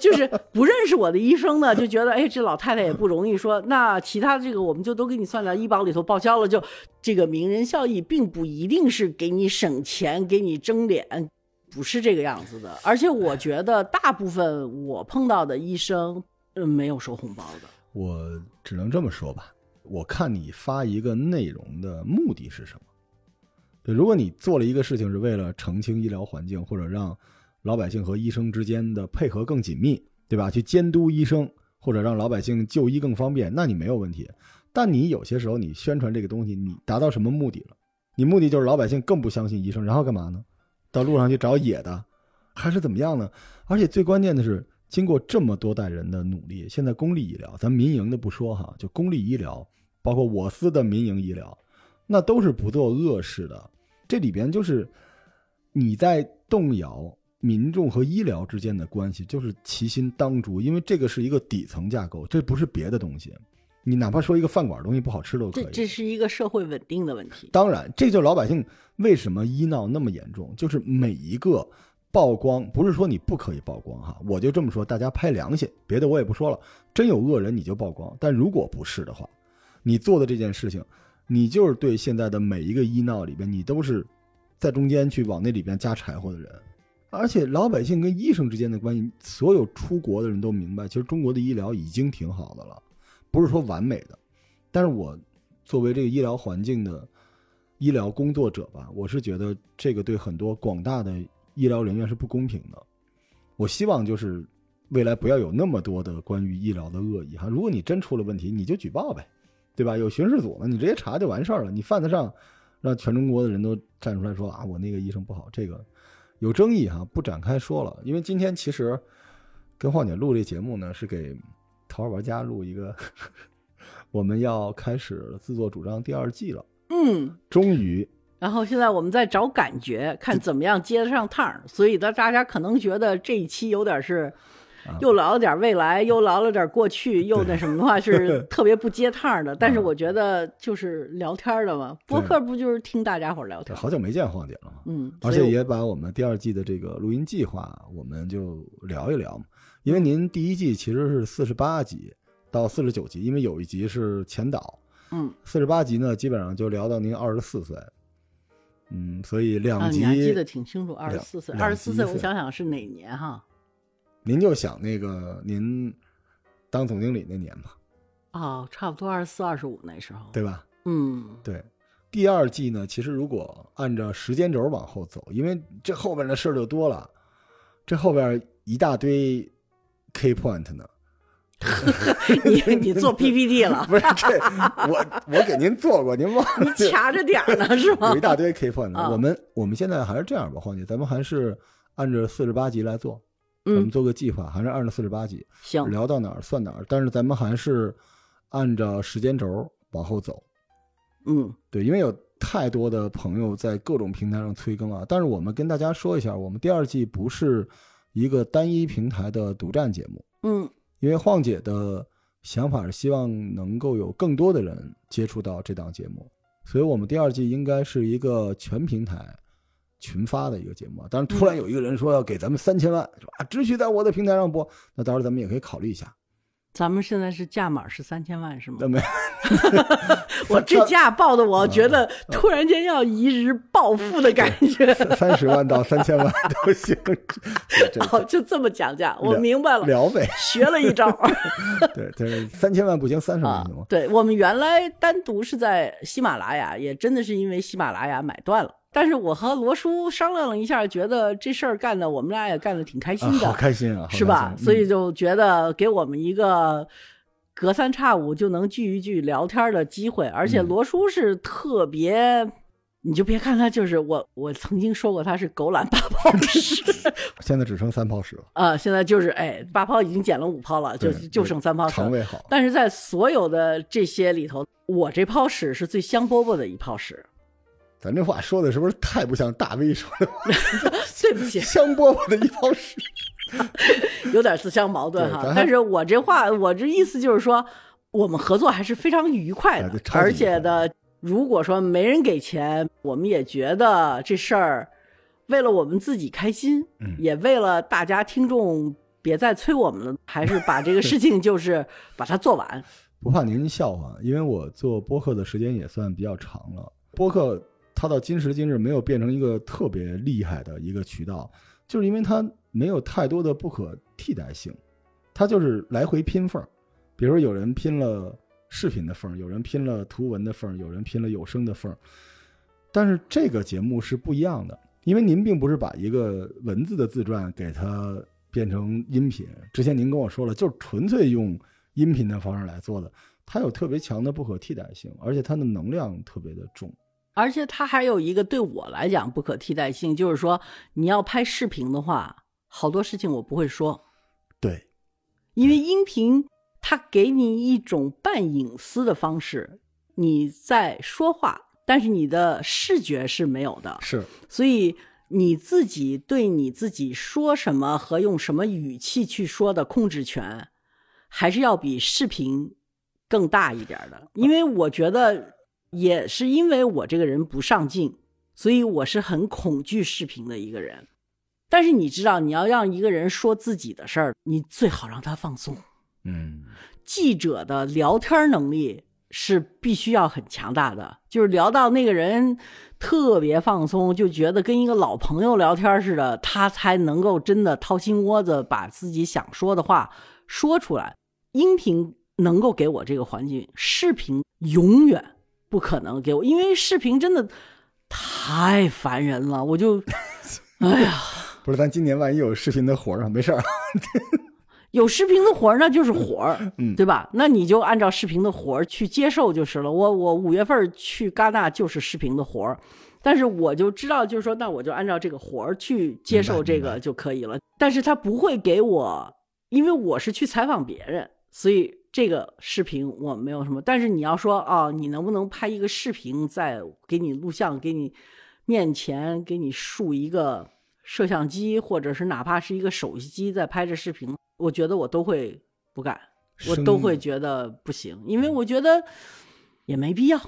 就是不认识我的医生呢，就觉得哎，这老太太也不容易，说那其他这个我们就都给你算在医保里头报销了，就这个名人效益并不一定是给你省钱、给你争脸，不是这个样子的。而且我觉得大部分我碰到的医生，嗯，没有收红包的。我只能这么说吧，我看你发一个内容的目的是什么？如果你做了一个事情是为了澄清医疗环境，或者让老百姓和医生之间的配合更紧密，对吧？去监督医生，或者让老百姓就医更方便，那你没有问题。但你有些时候你宣传这个东西，你达到什么目的了？你目的就是老百姓更不相信医生，然后干嘛呢？到路上去找野的，还是怎么样呢？而且最关键的是，经过这么多代人的努力，现在公立医疗，咱民营的不说哈，就公立医疗，包括我司的民营医疗，那都是不做恶事的。这里边就是你在动摇民众和医疗之间的关系，就是其心当诛，因为这个是一个底层架构，这不是别的东西。你哪怕说一个饭馆东西不好吃都可以。这这是一个社会稳定的问题。当然，这就是老百姓为什么医闹那么严重，就是每一个曝光，不是说你不可以曝光哈，我就这么说，大家拍良心，别的我也不说了。真有恶人你就曝光，但如果不是的话，你做的这件事情。你就是对现在的每一个医闹里边，你都是在中间去往那里边加柴火的人，而且老百姓跟医生之间的关系，所有出国的人都明白，其实中国的医疗已经挺好的了，不是说完美的。但是我作为这个医疗环境的医疗工作者吧，我是觉得这个对很多广大的医疗人员是不公平的。我希望就是未来不要有那么多的关于医疗的恶意哈，如果你真出了问题，你就举报呗。对吧？有巡视组呢，你直接查就完事儿了。你犯得上让全中国的人都站出来说啊，我那个医生不好，这个有争议哈，不展开说了。因为今天其实跟晃姐录这节目呢，是给《桃花玩家》录一个，我们要开始自作主张第二季了。嗯，终于。然后现在我们在找感觉，看怎么样接得上趟儿所以呢，大家可能觉得这一期有点是。又聊了点未来，又聊了点过去，又那什么的话是 特别不接趟的。但是我觉得就是聊天的嘛，博客不就是听大家伙聊天？好久没见晃姐了嗯，而且也把我们第二季的这个录音计划，我们就聊一聊。因为您第一季其实是四十八集到四十九集，因为有一集是前导，嗯，四十八集呢基本上就聊到您二十四岁，嗯，所以啊，两集、你还记得挺清楚，二十四岁，两二十四岁，我想想是哪年哈？您就想那个您当总经理那年吧，哦，差不多二十四、二十五那时候。对吧？嗯，对，第二季呢，其实如果按照时间轴往后走，因为这后边的事儿就多了，这后边一大堆 key point 呢。你你做 PPT 了，不是这，我我给您做过，您忘了？你卡着点儿呢是吗有一？大堆 key point 我们我们现在还是这样吧，黄姐，咱们还是按照四十八集来做，咱们嗯，做个计划，还是按照四十八集行，聊到哪儿算哪儿，但是咱们还是按照时间轴往后走。嗯对，因为有太多的朋友在各种平台上催更啊。但是我们跟大家说一下，我们第二季不是一个单一平台的独占节目，嗯因为晃姐的想法是希望能够有更多的人接触到这档节目，所以我们第二季应该是一个全平台群发的一个节目啊。当然，突然有一个人说要给咱们三千万，说啊只许在我的平台上播，那到时候咱们也可以考虑一下。咱们现在是价码是三千万是吗那？没 我这价报的，我觉得突然间要一日暴富的感觉。三十万到三千万都行，哦，就这么讲价，我明白了，聊呗。学了一招。对，就是三千万不行，三十万啊行吗？，对我们原来单独是在喜马拉雅，也真的是因为喜马拉雅买断了。但是我和罗叔商量了一下，觉得这事儿干的我们俩也干的挺开心啊，的，好开心啊，好是吧？所以嗯就觉得给我们一个隔三差五就能聚一聚聊天的机会，而且嗯罗叔是特别。你就别看他，就是我，我曾经说过他是狗懒八泡屎，现在只剩三泡屎了，啊，现在就是哎，八泡已经减了五泡了，就就剩三泡屎了肠。胃好。但是在所有的这些里头，我这泡屎是最香饽饽的一泡屎。咱这话说的是不是太不像大 V 说的？对不起，香饽饽的一泡屎。有点自相矛盾哈但是我这话，我这意思就是说，我们合作还是非常愉快的而且的，如果说没人给钱，我们也觉得这事儿为了我们自己开心，嗯也为了大家听众别再催我们了，还是把这个事情 就是把它做完。不怕您笑话，因为我做播客的时间也算比较长了。播客它到今时今日没有变成一个特别厉害的一个渠道，就是因为它没有太多的不可替代性，它就是来回拼缝儿。比如说有人拼了视频的缝儿，有人拼了图文的缝儿，有人拼了有声的缝儿。但是这个节目是不一样的，因为您并不是把一个文字的自传给它变成音频。之前您跟我说了，就是纯粹用音频的方式来做的，它有特别强的不可替代性，而且它的能量特别的重。而且它还有一个对我来讲不可替代性，就是说你要拍视频的话，好多事情我不会说，对，因为音频它给你一种半隐私的方式，你在说话，但是你的视觉是没有的，是。所以你自己对你自己说什么和用什么语气去说的控制权，还是要比视频更大一点的。因为我觉得，也是因为我这个人不上进，所以我是很恐惧视频的一个人。但是你知道，你要让一个人说自己的事儿，你最好让他放松。嗯，记者的聊天能力是必须要很强大的，就是聊到那个人特别放松，就觉得跟一个老朋友聊天似的，他才能够真的掏心窝子把自己想说的话说出来。音频能够给我这个环境，视频永远不可能给我，因为视频真的太烦人了，我就，哎呀。不是，咱今年万一有视频的活儿啊，没事儿，有视频的活儿，那就是活儿，嗯对吧？那你就按照视频的活儿去接受就是了。我我五月份去戛纳就是视频的活儿，但是我就知道，就是说，那我就按照这个活儿去接受这个就可以了。但是他不会给我，因为我是去采访别人，所以这个视频我没有什么。但是你要说哦，你能不能拍一个视频，在给你录像，给你面前给你竖一个摄像机，或者是哪怕是一个手机在拍着视频，我觉得我都会不干，我都会觉得不行，因为我觉得也没必要。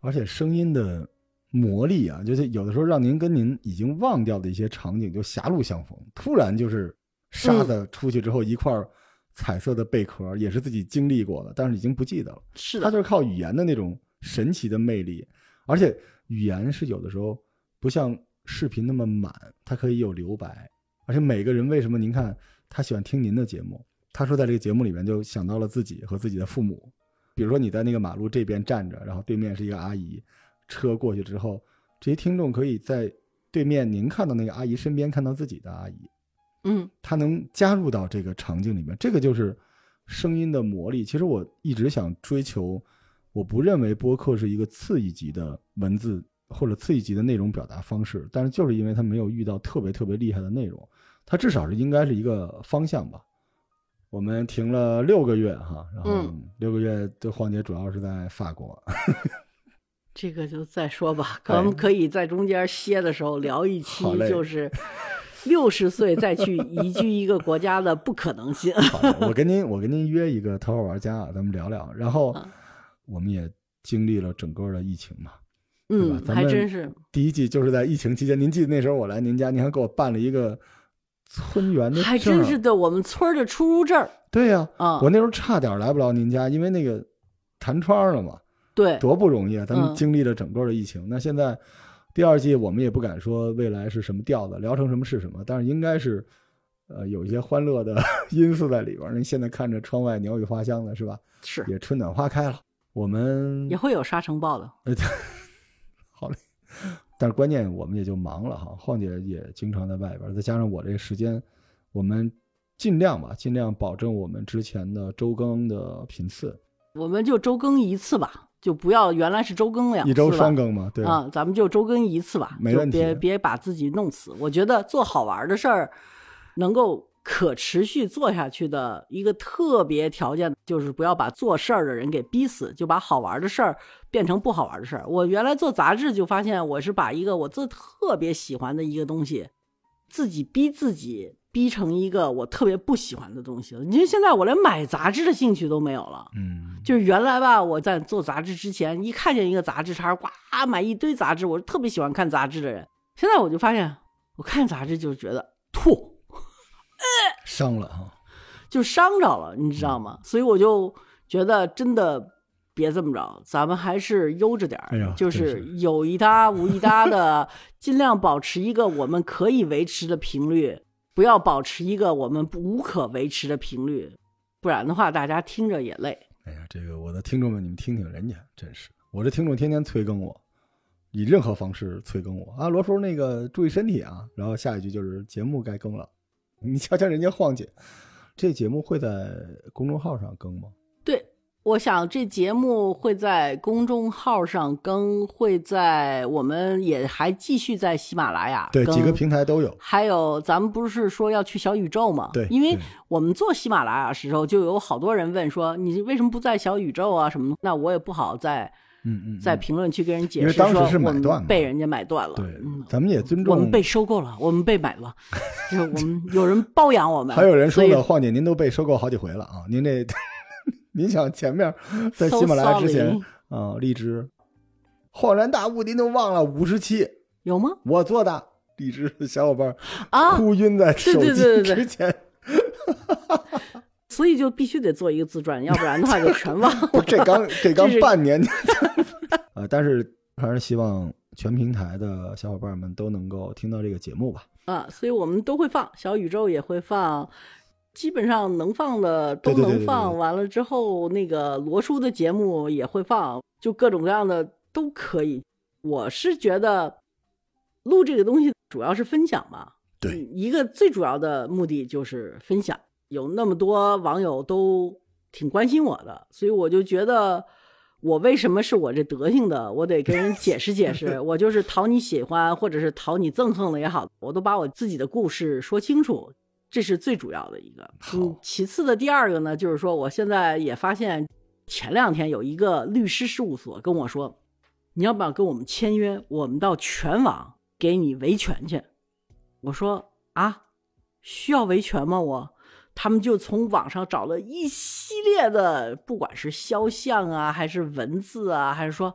而且声音的魔力啊，就是有的时候让您跟您已经忘掉的一些场景就狭路相逢，突然就是沙子出去之后一块儿彩色的贝壳，也是自己经历过的，但是已经不记得了。是的，它就是靠语言的那种神奇的魅力，而且语言是有的时候不像视频那么满，它可以有留白。而且每个人为什么您看他喜欢听您的节目？他说在这个节目里面就想到了自己和自己的父母。比如说你在那个马路这边站着，然后对面是一个阿姨，车过去之后，这些听众可以在对面您看到那个阿姨身边看到自己的阿姨，嗯。他能加入到这个场景里面，这个就是声音的魔力。其实我一直想追求，我不认为播客是一个次一级的文字或者次一级的内容表达方式，但是就是因为它没有遇到特别特别厉害的内容，它至少是应该是一个方向吧。我们停了六个月哈，然后嗯。六个月的环节主要是在法国，这个就再说吧，哎。可能可以在中间歇的时候聊一期就是六十岁再去移居一个国家的不可能性。好的，我跟您我跟您约一个头号玩家啊，咱们聊聊。然后啊我们也经历了整个的疫情嘛，嗯，还真是。第一季就是在疫情期间，您记得那时候我来您家，您还给我办了一个村员的证还真是。的，我们村的出入证对呀、啊，我那时候差点来不了您家，因为那个弹窗了嘛，对，多不容易啊！咱们嗯经历了整个的疫情，那现在第二季我们也不敢说未来是什么调子，聊成什么是什么，但是应该是呃有一些欢乐的 因素在里边儿。您现在看着窗外鸟语花香的是吧？是也春暖花开了，我们也会有沙尘暴的。好嘞。但是关键我们也就忙了哈，晃姐也经常在外边儿，再加上我这个时间，我们尽量吧，尽量保证我们之前的周更的频次，我们就周更一次吧，就不要原来是周更两次一周吧双更嘛，对，啊，咱们就周更一次吧，没问题别别把自己弄死。我觉得做好玩的事儿，能够可持续做下去的一个特别条件，就是不要把做事儿的人给逼死，就把好玩的事儿变成不好玩的事儿。我原来做杂志就发现，我是把一个我自特别喜欢的一个东西，自己逼自己。逼成一个我特别不喜欢的东西了。你说现在我连买杂志的兴趣都没有了。嗯，就是原来吧，我在做杂志之前，一看见一个杂志摊儿，呱买一堆杂志，我是特别喜欢看杂志的人。现在我就发现，我看杂志就觉得吐，呃伤了哈，就伤着了，你知道吗？所以我就觉得真的别这么着，咱们还是悠着点儿，就是是有一搭无一搭的，尽量保持一个我们可以维持的频率，不要保持一个我们无可维持的频率，不然的话，大家听着也累。哎呀，这个我的听众们，你们听听人家，真是我这听众天天催更我，以任何方式催更我啊，罗叔那个注意身体啊，然后下一句就是节目该更了，你瞧瞧人家晃姐，这节目会在公众号上更吗？对，我想这节目会在公众号上更，会在我们也还继续在喜马拉雅对，更几个平台都有。还有，咱们不是说要去小宇宙吗？对因为我们做喜马拉雅的时候，就有好多人问说，你为什么不在小宇宙啊什么的？那我也不好在嗯嗯，在嗯评论区跟人解释因为当时说我是买断被人家买断了。对嗯，，咱们也尊重。我们被收购了，我们被买了，就是我们有人包养我们。还有人说所以呢，晃姐您都被收购好几回了啊！您这，您想前面 在喜马拉雅之前啊，荔枝，恍然大悟，您都忘了五十期有吗？我做的，荔枝的小伙伴啊，哭晕在手机对对对之前。所以就必须得做一个自传，要不然的话就全忘了。这刚这刚半年，啊，但是还是希望全平台的小伙伴们都能够听到这个节目吧。啊，所以我们都会放，小宇宙也会放，基本上能放的都能放。对完了之后，那个罗叔的节目也会放，就各种各样的都可以。我是觉得录这个东西主要是分享嘛，对嗯一个最主要的目的就是分享。有那么多网友都挺关心我的，所以我就觉得。我为什么是我这德行的？我得跟人解释解释。我就是讨你喜欢，或者是讨你憎恨的也好，我都把我自己的故事说清楚，这是最主要的一个。好嗯，其次的第二个呢，就是说我现在也发现，前两天有一个律师事务所跟我说，你要不要跟我们签约？我们到全网给你维权去。我说啊，需要维权吗？我他们就从网上找了一系列的，不管是肖像啊，还是文字啊，还是说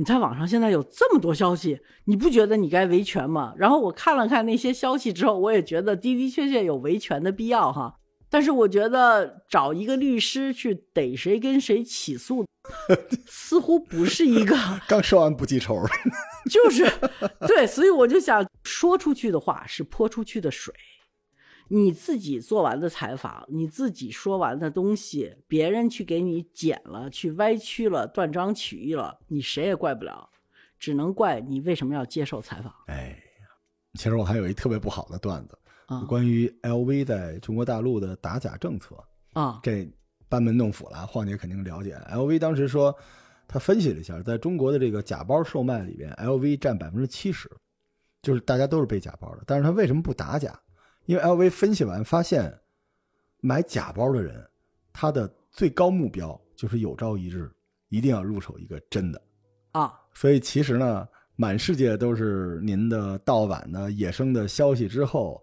你在网上现在有这么多消息，你不觉得你该维权吗？然后我看了看那些消息之后，我也觉得的的确确有维权的必要哈。但是我觉得找一个律师去逮谁跟谁起诉，似乎不是一个 刚说完不记仇，就是对，所以我就想说出去的话是泼出去的水。你自己做完的采访，你自己说完的东西，别人去给你剪了，去歪曲了，断章取义了，你谁也怪不了，只能怪你为什么要接受采访。哎呀，其实我还有一特别不好的段子，啊关于 LV 在中国大陆的打假政策，啊这班门弄斧了。晃姐肯定了解，LV 当时说，他分析了一下，在中国的这个假包售卖里边，LV 占百分之七十，就是大家都是背假包的。但是他为什么不打假？因为 LV 分析完发现，买假包的人，他的最高目标就是有朝一日一定要入手一个真的。啊所以其实呢，满世界都是您的盗版的、野生的消息之后，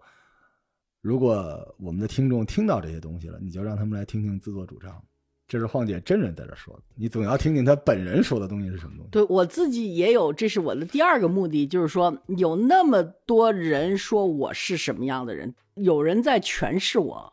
如果我们的听众听到这些东西了，你就让他们来听听自作主张。这是晃姐真人在这说的，你总要听听她本人说的东西是什么东西。对我自己也有，这是我的第二个目的，就是说有那么多人说我是什么样的人，有人在诠释我，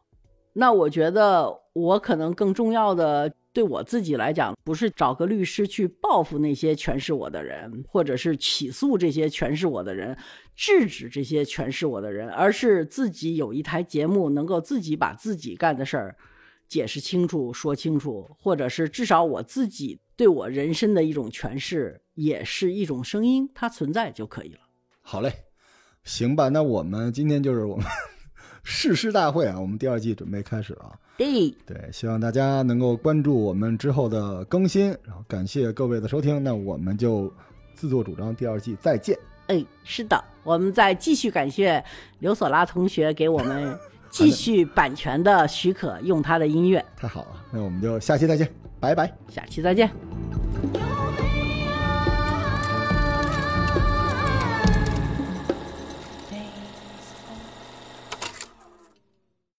那我觉得我可能更重要的，对我自己来讲，不是找个律师去报复那些诠释我的人，或者是起诉这些诠释我的人，制止这些诠释我的人，而是自己有一台节目，能够自己把自己干的事儿。解释清楚、说清楚，或者是至少我自己对我人生的一种诠释，也是一种声音，它存在就可以了。好嘞，行吧，那我们今天就是我们 誓师大会啊，我们第二季准备开始了啊。对，对，希望大家能够关注我们之后的更新，然后感谢各位的收听，那我们就自作主张第二季再见。哎，是的，我们再继续感谢刘索拉同学给我们继续版权的许可，用他的音乐。太好了，那我们就下期再见，拜拜。下期再见。有